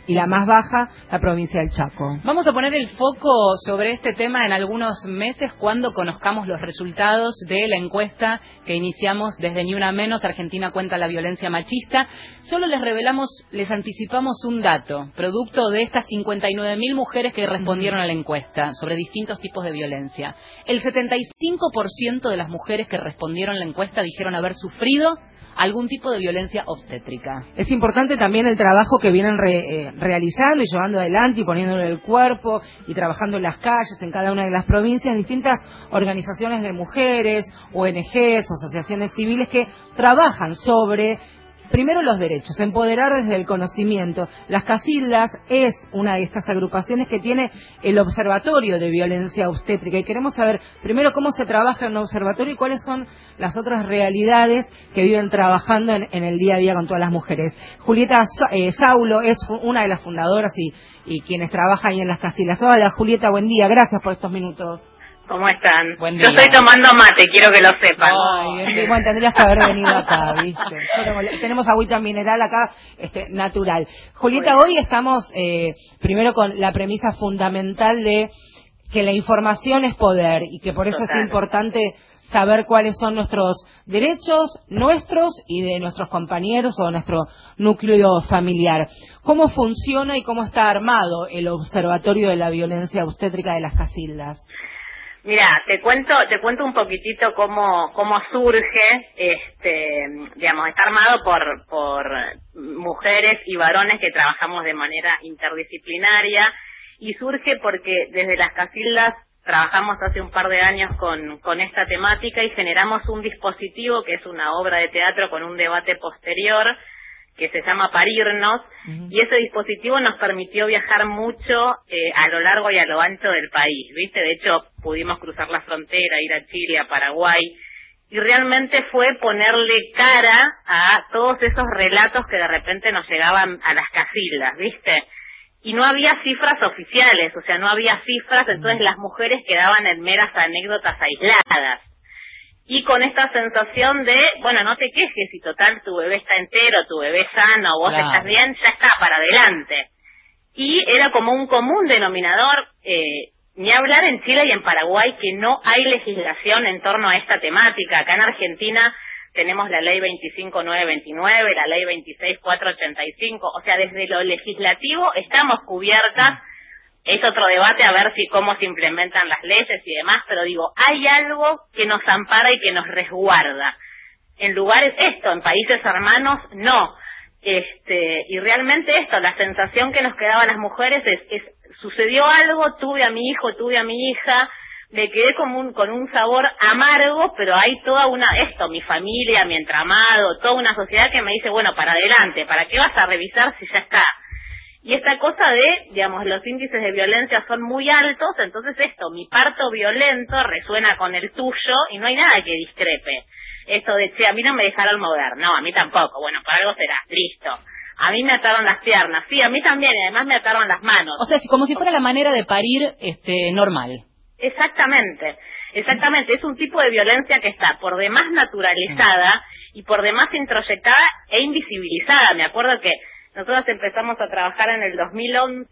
Speaker 2: Y la más baja, la provincia del Chaco.
Speaker 1: Vamos a poner el foco sobre este tema en algunos meses cuando conozcamos los resultados de la encuesta que iniciamos desde Ni Una Menos, Argentina cuenta la violencia machista. Solo les revelamos, les anticipamos un dato, producto de estas 59.000 mujeres que respondieron a la encuesta sobre distintos tipos de violencia. El 75% de las mujeres que respondieron a la encuesta dijeron haber sufrido algún tipo de violencia obstétrica.
Speaker 2: Es importante también el trabajo que vienen re- eh, realizando y llevando adelante y poniéndole el cuerpo y trabajando en las calles, en cada una de las provincias, distintas organizaciones de mujeres, ONGs, asociaciones civiles que trabajan sobre Primero los derechos, empoderar desde el conocimiento. Las Casildas es una de estas agrupaciones que tiene el Observatorio de Violencia Obstétrica y queremos saber primero cómo se trabaja en un observatorio y cuáles son las otras realidades que viven trabajando en, el día a día con todas las mujeres. Julieta eh, Saulo es una de las fundadoras y, y quienes trabajan ahí en las Casildas. Hola Julieta, buen día, gracias por estos minutos.
Speaker 13: ¿Cómo están?
Speaker 1: Buen
Speaker 13: Yo
Speaker 1: día.
Speaker 13: estoy tomando mate, quiero que lo sepan.
Speaker 2: Sí, bueno, tendrías que haber venido acá, ¿viste? Tenemos, tenemos agüita mineral acá, este, natural. Julieta, hoy estamos eh, primero con la premisa fundamental de que la información es poder y que por eso
Speaker 13: Total.
Speaker 2: es importante saber cuáles son nuestros derechos, nuestros y de nuestros compañeros o nuestro núcleo familiar. ¿Cómo funciona y cómo está armado el Observatorio de la Violencia Obstétrica de las Casildas?
Speaker 13: Mira, te cuento, te cuento un poquitito cómo, cómo surge, este, digamos, está armado por, por mujeres y varones que trabajamos de manera interdisciplinaria y surge porque desde las casildas trabajamos hace un par de años con, con esta temática y generamos un dispositivo que es una obra de teatro con un debate posterior que se llama Parirnos, y ese dispositivo nos permitió viajar mucho eh, a lo largo y a lo ancho del país, ¿viste? De hecho, pudimos cruzar la frontera, ir a Chile, a Paraguay, y realmente fue ponerle cara a todos esos relatos que de repente nos llegaban a las casildas, ¿viste? Y no había cifras oficiales, o sea, no había cifras, entonces las mujeres quedaban en meras anécdotas aisladas y con esta sensación de, bueno, no te quejes si total tu bebé está entero, tu bebé sano, vos
Speaker 1: Claro.
Speaker 13: estás bien, ya está, para adelante. Y era como un común denominador, eh, ni hablar en Chile y en Paraguay que no hay legislación en torno a esta temática. Acá en Argentina tenemos la ley 25929, la ley 26485, o sea, desde lo legislativo estamos cubiertas es otro debate a ver si cómo se implementan las leyes y demás, pero digo, hay algo que nos ampara y que nos resguarda. En lugares esto, en países hermanos, no. Este, y realmente esto, la sensación que nos quedaba a las mujeres es, es, sucedió algo, tuve a mi hijo, tuve a mi hija, me quedé con un, con un sabor amargo, pero hay toda una, esto, mi familia, mi entramado, toda una sociedad que me dice, bueno, para adelante, ¿para qué vas a revisar si ya está? Y esta cosa de, digamos, los índices de violencia son muy altos, entonces esto, mi parto violento resuena con el tuyo y no hay nada que discrepe. Esto de, che, a mí no me dejaron mover. No, a mí tampoco. Bueno, por algo será. Listo. A mí me ataron las piernas. Sí, a mí también. Y además me ataron las manos.
Speaker 1: O sea, como si fuera la manera de parir este normal.
Speaker 13: Exactamente. Exactamente. Es un tipo de violencia que está por demás naturalizada y por demás introyectada e invisibilizada. Me acuerdo que nosotros empezamos a trabajar en el 2011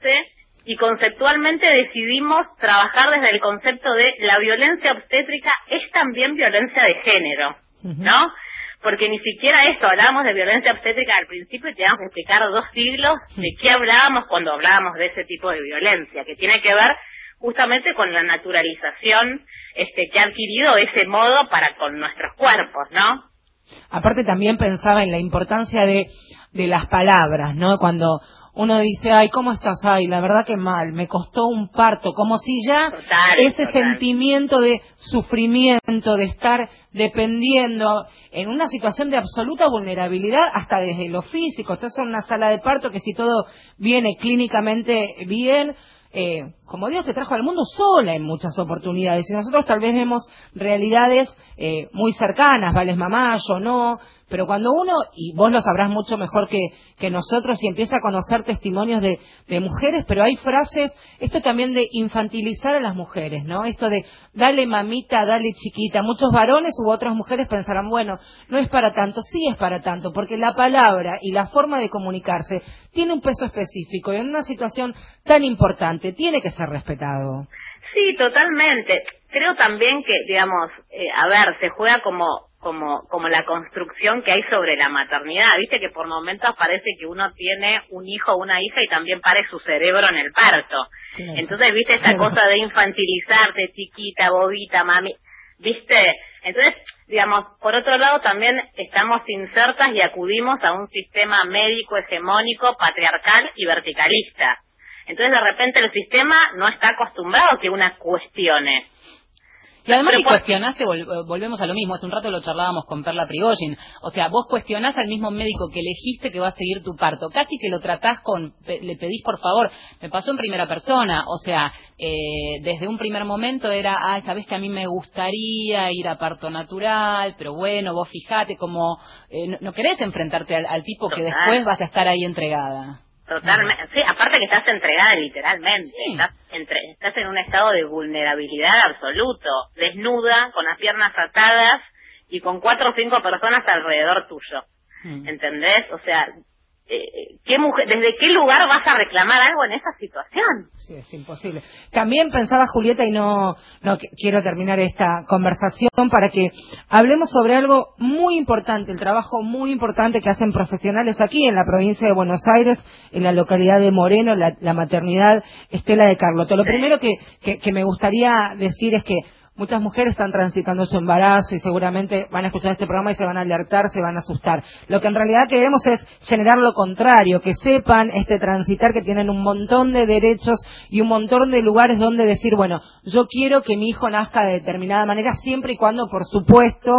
Speaker 13: y conceptualmente decidimos trabajar desde el concepto de la violencia obstétrica es también violencia de género, ¿no? Porque ni siquiera esto, hablábamos de violencia obstétrica al principio y teníamos que explicar dos siglos de qué hablábamos cuando hablábamos de ese tipo de violencia, que tiene que ver justamente con la naturalización este, que ha adquirido ese modo para con nuestros cuerpos, ¿no?
Speaker 2: Aparte también pensaba en la importancia de, de las palabras, ¿no? Cuando uno dice, ay, ¿cómo estás? Ay, la verdad que mal, me costó un parto, como si ya ese sentimiento de sufrimiento, de estar dependiendo en una situación de absoluta vulnerabilidad, hasta desde lo físico. Estás en una sala de parto que si todo viene clínicamente bien, eh, como Dios te trajo al mundo sola en muchas oportunidades. Y nosotros tal vez vemos realidades eh, muy cercanas, vales mamá, yo no, pero cuando uno, y vos lo sabrás mucho mejor que, que nosotros, y empieza a conocer testimonios de, mujeres, pero hay frases, esto también de infantilizar a las mujeres, ¿no? Esto de dale mamita, dale chiquita. Muchos varones u otras mujeres pensarán, bueno, no es para tanto, sí es para tanto, porque la palabra y la forma de comunicarse tiene un peso específico y en una situación tan importante tiene que ser respetado.
Speaker 13: Sí, totalmente. Creo también que, digamos, eh, a ver, se juega como como, como la construcción que hay sobre la maternidad. Viste que por momentos parece que uno tiene un hijo o una hija y también pare su cerebro en el parto. Entonces, viste esa cosa de infantilizarte, chiquita, bobita, mami, viste. Entonces, digamos, por otro lado también estamos insertas y acudimos a un sistema médico hegemónico, patriarcal y verticalista. Entonces, de repente el sistema no está acostumbrado a que una cuestione.
Speaker 1: Y además si cuestionaste, volvemos a lo mismo, hace un rato lo charlábamos con Perla Prigogin, o sea, vos cuestionás al mismo médico que elegiste que va a seguir tu parto, casi que lo tratás con, le pedís por favor, me pasó en primera persona, o sea, eh, desde un primer momento era, ay, sabes que a mí me gustaría ir a parto natural, pero bueno, vos fijate como, eh, no, querés enfrentarte al, tipo que después vas a estar ahí entregada.
Speaker 13: Totalmente, sí, aparte que estás entregada literalmente, estás, entre, estás en un estado de vulnerabilidad absoluto, desnuda, con las piernas atadas y con cuatro o cinco personas alrededor tuyo. Mm. ¿Entendés? O sea, eh, ¿qué mujer, ¿desde qué lugar vas a reclamar algo en esa situación?
Speaker 2: Sí, es imposible. También pensaba Julieta, y no, no quiero terminar esta conversación para que hablemos sobre algo muy importante, el trabajo muy importante que hacen profesionales aquí en la provincia de Buenos Aires, en la localidad de Moreno, la, maternidad Estela de Carlotto. Lo primero que, que me gustaría decir es que Muchas mujeres están transitando su embarazo y seguramente van a escuchar este programa y se van a alertar, se van a asustar. Lo que en realidad queremos es generar lo contrario, que sepan este transitar que tienen un montón de derechos y un montón de lugares donde decir, bueno, yo quiero que mi hijo nazca de determinada manera siempre y cuando, por supuesto,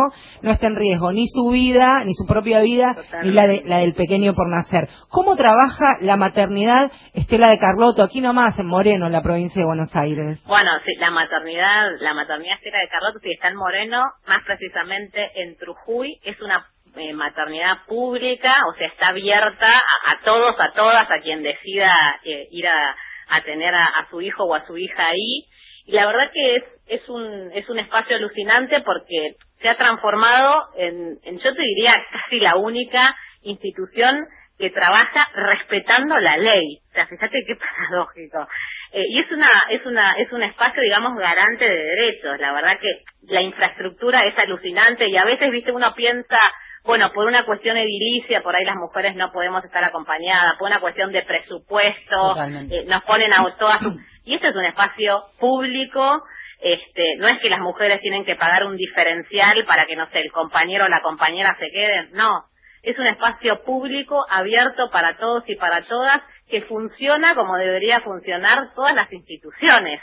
Speaker 2: no esté en riesgo ni su vida, ni su propia vida, ni la, de, la del pequeño por nacer. ¿Cómo trabaja la maternidad Estela de Carlotto, aquí nomás en Moreno, en la provincia de Buenos Aires?
Speaker 13: Bueno, sí, la maternidad, la maternidad maternidad de Carlotto, si está en Moreno, más precisamente en Trujuy, es una eh, maternidad pública, o sea, está abierta a, todos, a todas, a quien decida eh, ir a, a tener a, su hijo o a su hija ahí. Y la verdad que es, es, un, es un espacio alucinante porque se ha transformado en, en, yo te diría, casi la única institución que trabaja respetando la ley. O sea, fíjate qué paradójico. Eh, y es una, es una, es un espacio, digamos, garante de derechos. La verdad que la infraestructura es alucinante y a veces, viste, uno piensa, bueno, por una cuestión edilicia, por ahí las mujeres no podemos estar acompañadas, por una cuestión de presupuesto, eh, nos ponen a todas. Y este es un espacio público, este, no es que las mujeres tienen que pagar un diferencial para que, no sé, el compañero o la compañera se queden, no. Es un espacio público, abierto para todos y para todas, que funciona como debería funcionar todas las instituciones.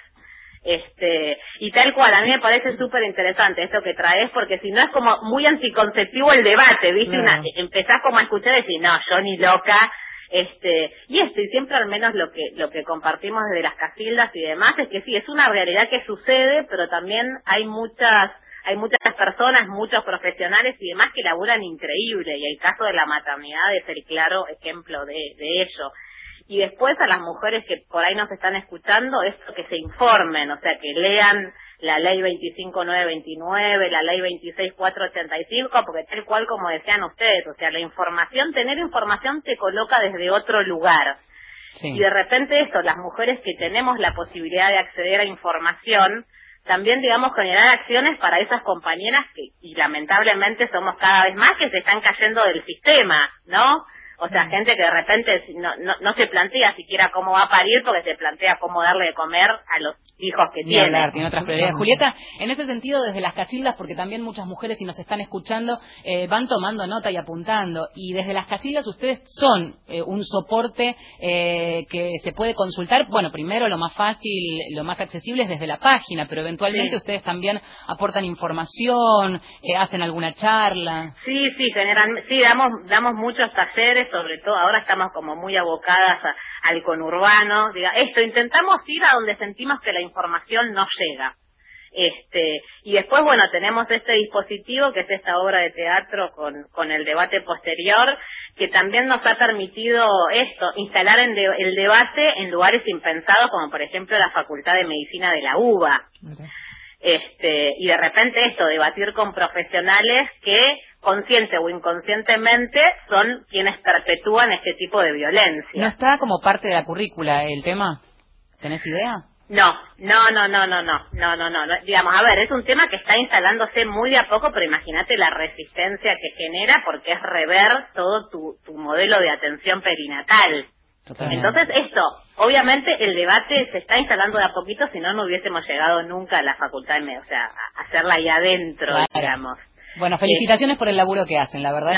Speaker 13: Este, y tal cual, a mí me parece súper interesante esto que traes, porque si no es como muy anticonceptivo el debate, ¿viste? empezás como a escuchar y decir, no, yo ni loca, este, y esto, y siempre al menos lo que, lo que compartimos desde las casildas y demás, es que sí, es una realidad que sucede, pero también hay muchas, hay muchas personas, muchos profesionales y demás que laburan increíble y el caso de la maternidad es el claro ejemplo de, de ello. Y después a las mujeres que por ahí nos están escuchando, esto que se informen, o sea, que lean la ley 25929, la ley 26485, porque tal cual como decían ustedes, o sea, la información, tener información te coloca desde otro lugar. Y de repente esto, las mujeres que tenemos la posibilidad de acceder a información, también, digamos, generar acciones para esas compañeras que, y lamentablemente somos cada vez más que se están cayendo del sistema, ¿no? O sea, gente que de repente no, no, no, se plantea siquiera cómo va a parir porque se plantea cómo darle de comer a los hijos que tiene.
Speaker 1: tiene otras prioridades. Julieta, en ese sentido, desde las casildas, porque también muchas mujeres, si nos están escuchando, eh, van tomando nota y apuntando. Y desde las casildas ustedes son eh, un soporte eh, que se puede consultar. Bueno, primero lo más fácil, lo más accesible es desde la página, pero eventualmente ustedes también aportan información, hacen alguna charla.
Speaker 13: Sí, sí, generan, sí, damos, damos muchos talleres sobre todo ahora estamos como muy abocadas al conurbano, diga, esto, intentamos ir a donde sentimos que la información no llega. Este, y después, bueno, tenemos este dispositivo que es esta obra de teatro con, con el debate posterior, que también nos ha permitido esto, instalar en el debate en lugares impensados, como por ejemplo la Facultad de Medicina de la UBA. Este, y de repente esto, debatir con profesionales que consciente o inconscientemente son quienes perpetúan este tipo de violencia.
Speaker 1: ¿No está como parte de la currícula el tema? ¿Tenés idea?
Speaker 13: No, no, no, no, no, no, no, no, no, digamos, a ver, es un tema que está instalándose muy de a poco, pero imagínate la resistencia que genera porque es rever todo tu, tu modelo de atención perinatal. Entonces, esto, obviamente el debate se está instalando de a poquito, si no, no hubiésemos llegado nunca a la facultad de o sea, a hacerla ahí adentro, digamos.
Speaker 1: Bueno, felicitaciones por el laburo que hacen, la verdad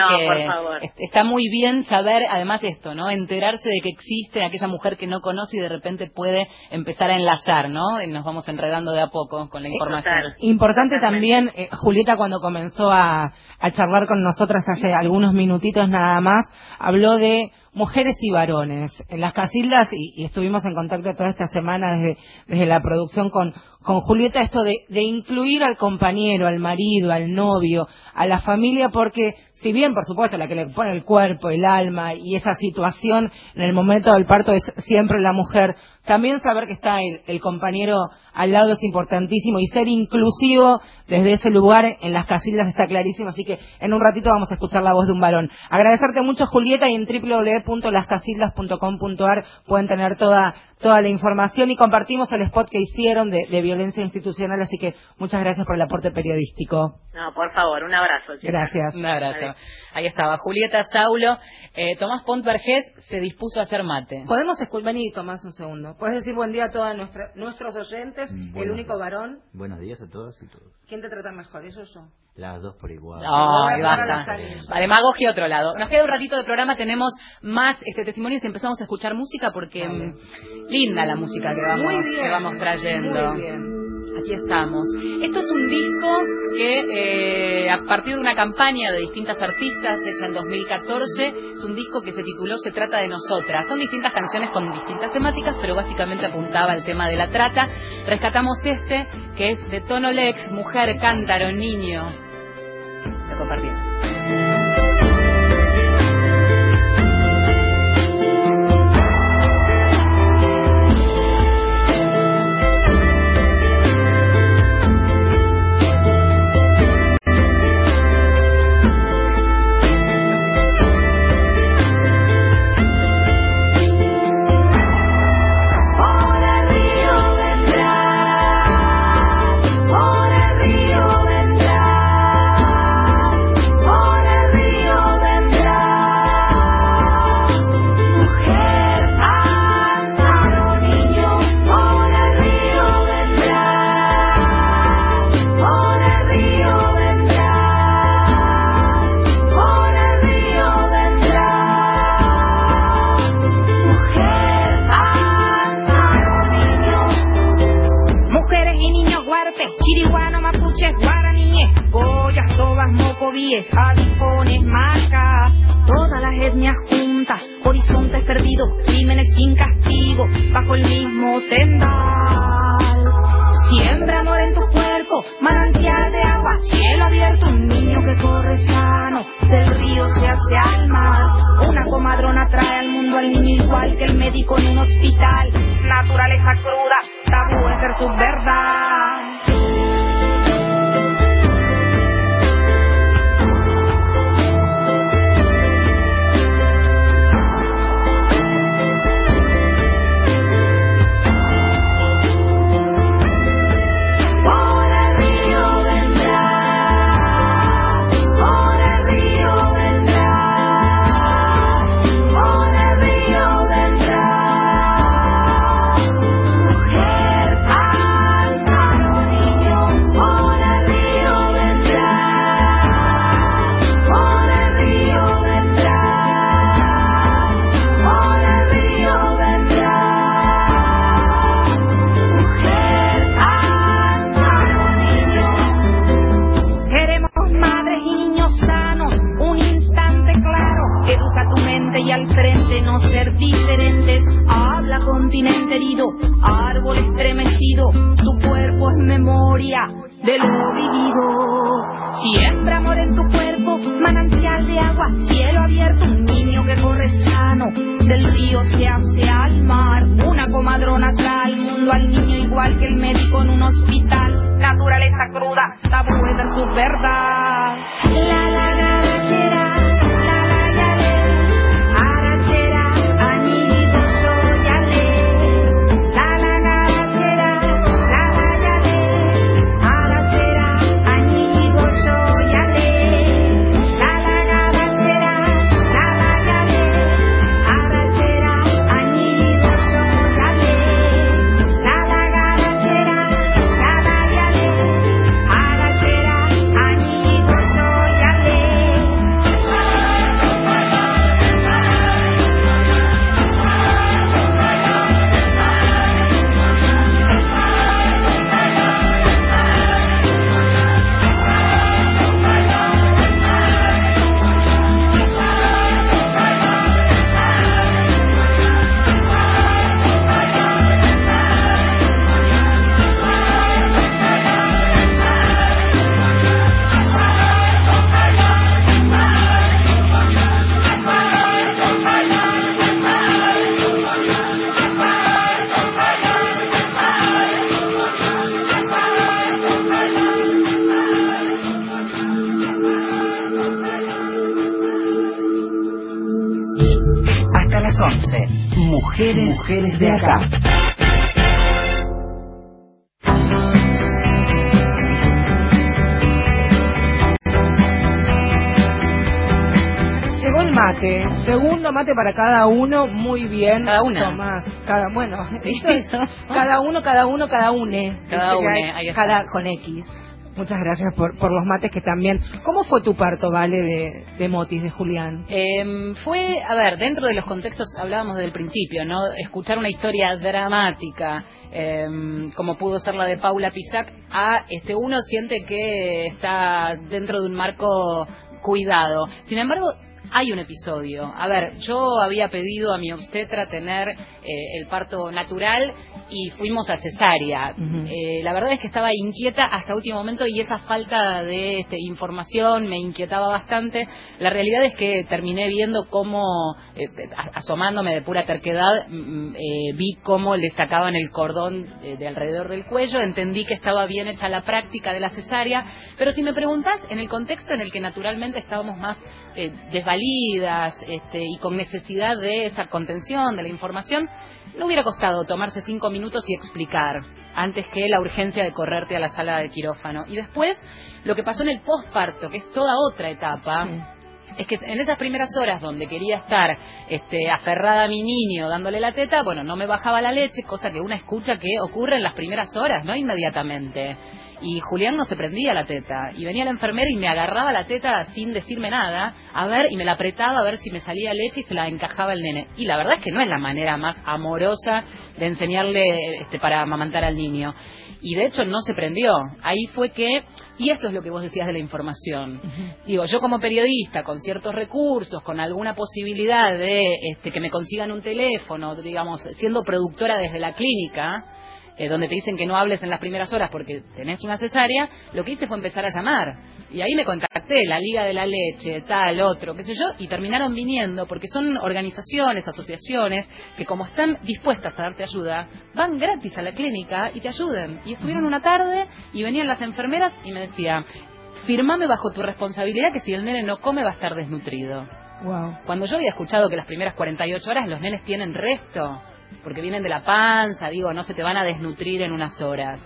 Speaker 1: es que está muy bien saber, además esto, ¿no? Enterarse de que existe aquella mujer que no conoce y de repente puede empezar a enlazar, ¿no? Y nos vamos enredando de a poco con la información.
Speaker 2: Importante también, eh, Julieta cuando comenzó a, a charlar con nosotras hace algunos minutitos nada más, habló de mujeres y varones. En las casildas, y, estuvimos en contacto toda esta semana desde, desde la producción con, con Julieta, esto de, de, incluir al compañero, al marido, al novio, a la familia, porque si bien, por supuesto, la que le pone el cuerpo, el alma y esa situación en el momento del parto es siempre la mujer, también saber que está el, compañero al lado es importantísimo y ser inclusivo desde ese lugar en las casillas está clarísimo, así que en un ratito vamos a escuchar la voz de un varón. Agradecerte mucho Julieta y en www.lascasillas.com.ar pueden tener toda, toda la información y compartimos el spot que hicieron de, violencia institucional, así que muchas gracias por el aporte periodístico.
Speaker 13: No, por favor, un abrazo.
Speaker 2: Gracias.
Speaker 1: Un abrazo. Ahí estaba Julieta Saulo. Eh, Tomás Pont se dispuso a hacer mate.
Speaker 2: Podemos escuchar, vení Tomás un segundo. Puedes decir buen día a todos nuestros oyentes,
Speaker 14: mm,
Speaker 2: el único varón.
Speaker 14: Buenos días a todos y todos.
Speaker 2: ¿Quién te trata mejor, eso o yo?
Speaker 14: Las dos por igual.
Speaker 1: Ay, basta. Demagogia otro lado. Nos queda un ratito de programa, tenemos más este testimonio y empezamos a escuchar música porque mm, linda la música que vamos, que vamos trayendo.
Speaker 2: Muy bien.
Speaker 1: Aquí estamos. Esto es un disco que, eh, a partir de una campaña de distintas artistas hecha en 2014, es un disco que se tituló Se trata de nosotras. Son distintas canciones con distintas temáticas, pero básicamente apuntaba al tema de la trata. Rescatamos este, que es de Tono Lex, Mujer, Cántaro, Niño. Lo compartimos.
Speaker 15: Bies, adipones, maca, todas las etnias juntas, horizontes perdidos, crímenes sin castigo, bajo el mismo tendal. Siembra amor en tu cuerpo, manantial de agua, cielo abierto, un niño que corre sano, del río se hace alma. Una comadrona trae al mundo al niño igual que el médico en un hospital. Naturaleza cruda, tabúes versus verdad.
Speaker 2: Mate para cada uno, muy bien.
Speaker 1: Cada una.
Speaker 2: Tomás, cada, bueno,
Speaker 1: Sí,
Speaker 2: es
Speaker 1: ¿no?
Speaker 2: cada uno, cada uno, cada une.
Speaker 1: Cada une,
Speaker 2: hay
Speaker 1: ahí está.
Speaker 2: Cada con X. Muchas gracias por, por los mates que también. ¿Cómo fue tu parto, Vale, de, de Motis, de Julián?
Speaker 1: Em, fue, a ver, dentro de los contextos hablábamos del principio, ¿no? Escuchar una historia dramática, em, como pudo ser la de Paula Pisac, a este uno siente que está dentro de un marco cuidado. Sin embargo, hay un episodio. A ver, yo había pedido a mi obstetra tener eh, el parto natural y fuimos a cesárea. Eh, la verdad es que estaba inquieta hasta último momento y esa falta de este, información me inquietaba bastante. La realidad es que terminé viendo cómo, eh, asomándome de pura terquedad, mm, eh, vi cómo le sacaban el cordón eh, de alrededor del cuello, entendí que estaba bien hecha la práctica de la cesárea, pero si me preguntás, en el contexto en el que naturalmente estábamos más eh, desvalidas este, y con necesidad de esa contención, de la información, no hubiera costado tomarse cinco minutos y explicar antes que la urgencia de correrte a la sala de quirófano. Y después, lo que pasó en el posparto, que es toda otra etapa, es que en esas primeras horas donde quería estar este, aferrada a mi niño dándole la teta, bueno, no me bajaba la leche, cosa que una escucha que ocurre en las primeras horas, no inmediatamente. Y Julián no se prendía la teta. Y venía la enfermera y me agarraba la teta sin decirme nada, a ver, y me la apretaba a ver si me salía leche y se la encajaba el nene. Y la verdad es que no es la manera más amorosa de enseñarle este, para amamantar al niño. Y de hecho no se prendió. Ahí fue que, y esto es lo que vos decías de la información. Digo, yo como periodista, con ciertos recursos, con alguna posibilidad de este, que me consigan un teléfono, digamos, siendo productora desde la clínica, eh, donde te dicen que no hables en las primeras horas porque tenés una cesárea, lo que hice fue empezar a llamar. Y ahí me contacté, la Liga de la Leche, tal, otro, qué sé yo, y terminaron viniendo porque son organizaciones, asociaciones, que como están dispuestas a darte ayuda, van gratis a la clínica y te ayuden. Y estuvieron una tarde y venían las enfermeras y me decía, firmame bajo tu responsabilidad que si el nene no come va a estar desnutrido. Cuando yo había escuchado que las primeras 48 horas los nenes tienen resto, porque vienen de la panza, digo, no se te van a desnutrir en unas horas.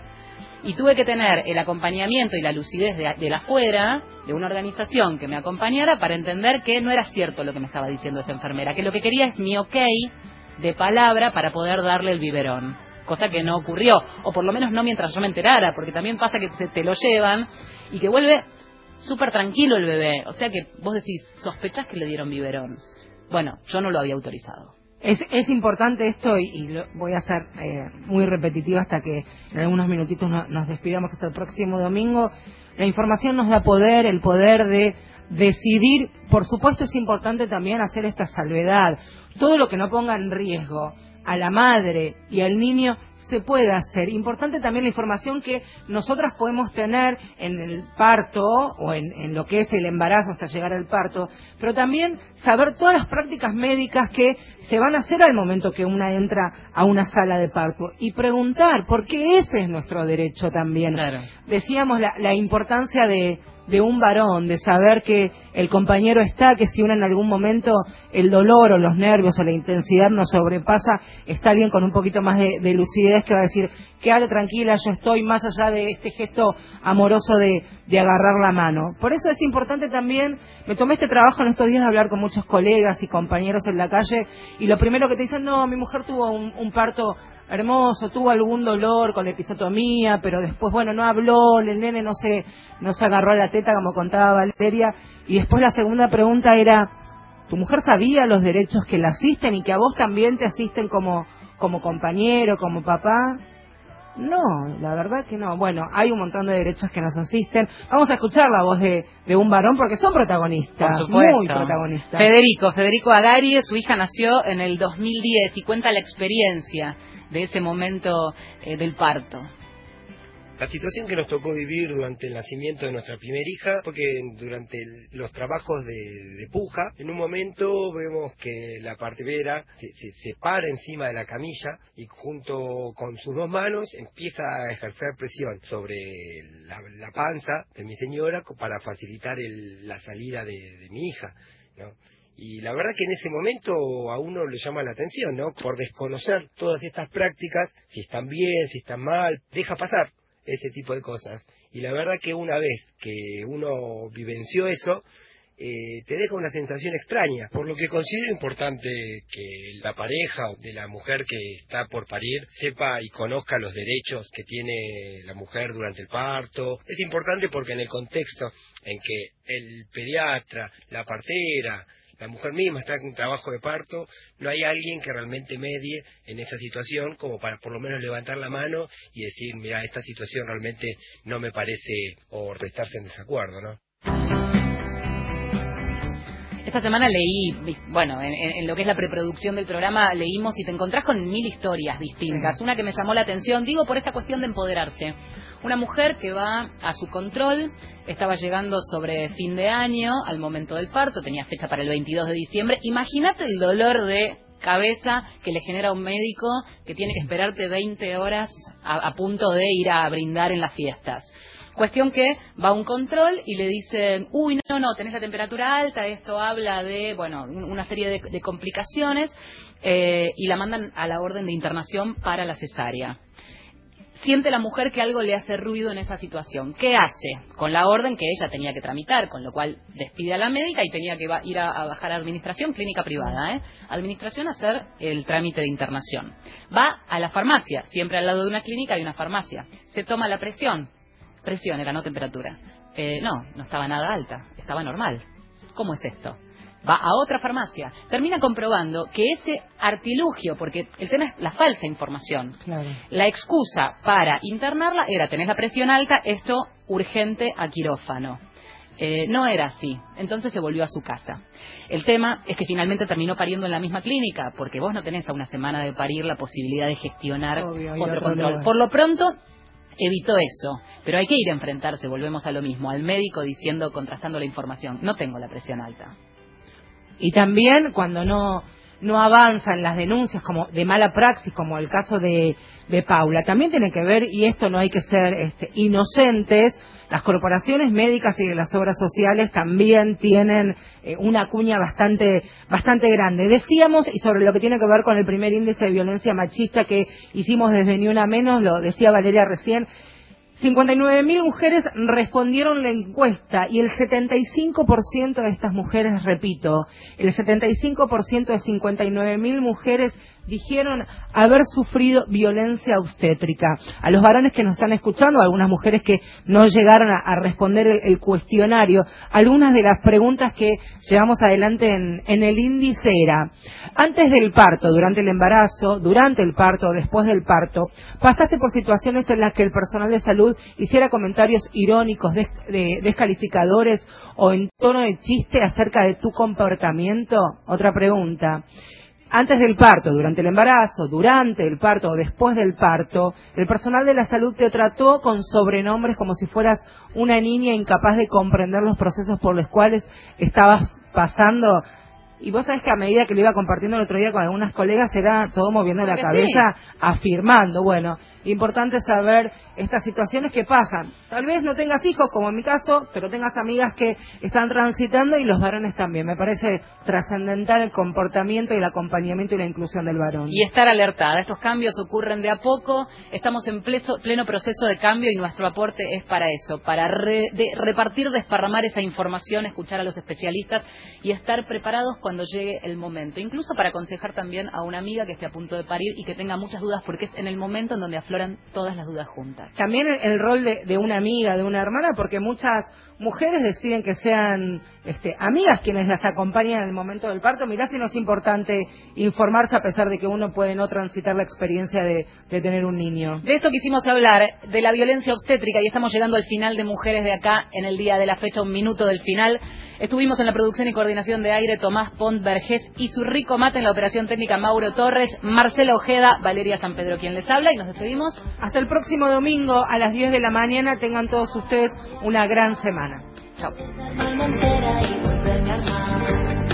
Speaker 1: Y tuve que tener el acompañamiento y la lucidez de, de la afuera, de una organización que me acompañara, para entender que no era cierto lo que me estaba diciendo esa enfermera, que lo que quería es mi ok de palabra para poder darle el biberón. Cosa que no ocurrió, o por lo menos no mientras yo me enterara, porque también pasa que se te lo llevan y que vuelve súper tranquilo el bebé. O sea que vos decís, sospechás que le dieron biberón. Bueno, yo no lo había autorizado.
Speaker 2: Es, es importante esto y, y lo voy a ser eh, muy repetitivo hasta que en algunos minutitos no- nos despidamos hasta el próximo domingo. La información nos da poder, el poder de decidir. Por supuesto es importante también hacer esta salvedad. Todo lo que no ponga en riesgo a la madre y al niño se puede hacer. Importante también la información que nosotras podemos tener en el parto o en, en lo que es el embarazo hasta llegar al parto, pero también saber todas las prácticas médicas que se van a hacer al momento que una entra a una sala de parto y preguntar, porque ese es nuestro derecho también. Decíamos la, la importancia de, de un varón, de saber que el compañero está, que si uno en algún momento el dolor o los nervios o la intensidad nos sobrepasa, está alguien con un poquito más de, de lucidez que va a decir, quédate tranquila, yo estoy más allá de este gesto amoroso de, de agarrar la mano. Por eso es importante también, me tomé este trabajo en estos días de hablar con muchos colegas y compañeros en la calle y lo primero que te dicen, no, mi mujer tuvo un parto hermoso, tuvo algún dolor con la episotomía, pero después, bueno, no habló, el nene no se, no se agarró a la teta como contaba Valeria. Y después la segunda pregunta era, ¿tu mujer sabía los derechos que la asisten y que a vos también te asisten como, como compañero, como papá? No, la verdad que no. Bueno, hay un montón de derechos que nos asisten. Vamos a escuchar la voz de, de un varón porque son protagonistas,
Speaker 1: Por
Speaker 2: muy protagonistas.
Speaker 1: Federico, Federico Agari, su hija nació en el 2010 y cuenta la experiencia de ese momento eh, del parto.
Speaker 16: La situación que nos tocó vivir durante el nacimiento de nuestra primera hija fue que durante los trabajos de, de puja, en un momento vemos que la partera se, se, se para encima de la camilla y junto con sus dos manos empieza a ejercer presión sobre la, la panza de mi señora para facilitar el- la salida de, de mi hija. ¿no? Y la verdad que en ese momento a uno le llama la atención, ¿no? Por desconocer todas estas prácticas, si están bien, si están mal, deja pasar ese tipo de cosas. Y la verdad que una vez que uno vivenció eso, eh, te deja una sensación extraña. Por lo que considero importante que la pareja de la mujer que está por parir sepa y conozca los derechos que tiene la mujer durante el parto. Es importante porque en el contexto en que el pediatra, la partera, la mujer misma está en trabajo de parto, no hay alguien que realmente medie en esa situación como para por lo menos levantar la mano y decir, mira, esta situación realmente no me parece o estarse en desacuerdo, ¿no?
Speaker 1: Esta semana leí, bueno, en, lo que es la preproducción del programa, leímos y te encontrás con mil historias distintas. Una que me llamó la atención, digo, por esta cuestión de empoderarse. Una mujer que va a su control, estaba llegando sobre fin de año, al momento del parto, tenía fecha para el 22 de diciembre. Imagínate el dolor de cabeza que le genera un médico que tiene que esperarte 20 horas a, a punto de ir a brindar en las fiestas. Cuestión que va a un control y le dicen, uy, no, no, tenés la temperatura alta, esto habla de, bueno, un- una serie de, complicaciones, eh, y la mandan a la orden de internación para la cesárea. Siente la mujer que algo le hace ruido en esa situación. ¿Qué hace? Con la orden que ella tenía que tramitar, con lo cual despide a la médica y tenía que ir a, a bajar a administración, clínica privada, ¿eh? Administración a hacer el trámite de internación. Va a la farmacia, siempre al lado de una clínica hay una farmacia. Se toma la presión. Presión era, no temperatura. Eh, no, no estaba nada alta, estaba normal. ¿Cómo es esto? Va a otra farmacia, termina comprobando que ese artilugio, porque el tema es la falsa información,
Speaker 2: Claro.
Speaker 1: la excusa para internarla era tenés la presión alta, esto urgente a quirófano. Eh, no era así. Entonces se volvió a su casa. El tema es que finalmente terminó pariendo en la misma clínica, porque vos no tenés a una semana de parir la posibilidad de gestionar
Speaker 2: Obvio,
Speaker 1: otro control. Por lo pronto, evitó eso. Pero hay que ir a enfrentarse, volvemos a lo mismo, al médico diciendo, contrastando la información. No tengo la presión alta.
Speaker 2: Y también cuando no no avanzan las denuncias como de mala praxis, como el caso de, de Paula, también tiene que ver, y esto no hay que ser este, inocentes, las corporaciones médicas y de las obras sociales también tienen eh, una cuña bastante, bastante grande. Decíamos, y sobre lo que tiene que ver con el primer índice de violencia machista que hicimos desde Ni Una Menos, lo decía Valeria recién, 59.000 mujeres respondieron la encuesta y el 75% de estas mujeres, repito, el 75% de 59.000 mujeres dijeron haber sufrido violencia obstétrica. A los varones que nos están escuchando, a algunas mujeres que no llegaron a, responder el, cuestionario, algunas de las preguntas que llevamos adelante en, en el índice era, antes del parto, durante el embarazo, durante el parto, después del parto, pasaste por situaciones en las que el personal de salud hiciera comentarios irónicos, des- de- descalificadores o en tono de chiste acerca de tu comportamiento? Otra pregunta. Antes del parto, durante el embarazo, durante el parto o después del parto, el personal de la salud te trató con sobrenombres como si fueras una niña incapaz de comprender los procesos por los cuales estabas pasando. Y vos sabés que a medida que lo iba compartiendo el otro día con algunas colegas era todo moviendo la cabeza,
Speaker 1: sí.
Speaker 2: afirmando. Bueno, importante saber estas situaciones que pasan. Tal vez no tengas hijos, como en mi caso, pero tengas amigas que están transitando y los varones también. Me parece trascendental el comportamiento y el acompañamiento y la inclusión del varón.
Speaker 1: Y estar alertada. Estos cambios ocurren de a poco. Estamos en pleno proceso de cambio y nuestro aporte es para eso, para re- de- repartir, desparramar esa información, escuchar a los especialistas y estar preparados cuando llegue el momento. Incluso para aconsejar también a una amiga que esté a punto de parir y que tenga muchas dudas, porque es en el momento en donde afloran todas las dudas juntas.
Speaker 2: También el, el rol de, de una amiga, de una hermana, porque muchas mujeres deciden que sean este, amigas quienes las acompañan en el momento del parto. Mirá si no es importante informarse a pesar de que uno puede no transitar la experiencia de, de tener un niño.
Speaker 1: De eso quisimos hablar, de la violencia obstétrica, y estamos llegando al final de Mujeres de Acá, en el día de la fecha, un minuto del final. Estuvimos en la producción y coordinación de aire Tomás Pont Vergés y su rico mate en la operación técnica Mauro Torres, Marcela Ojeda, Valeria San Pedro quien les habla, y nos despedimos.
Speaker 2: Hasta el próximo domingo a las 10 de la mañana. Tengan todos ustedes una gran semana.
Speaker 1: Chao.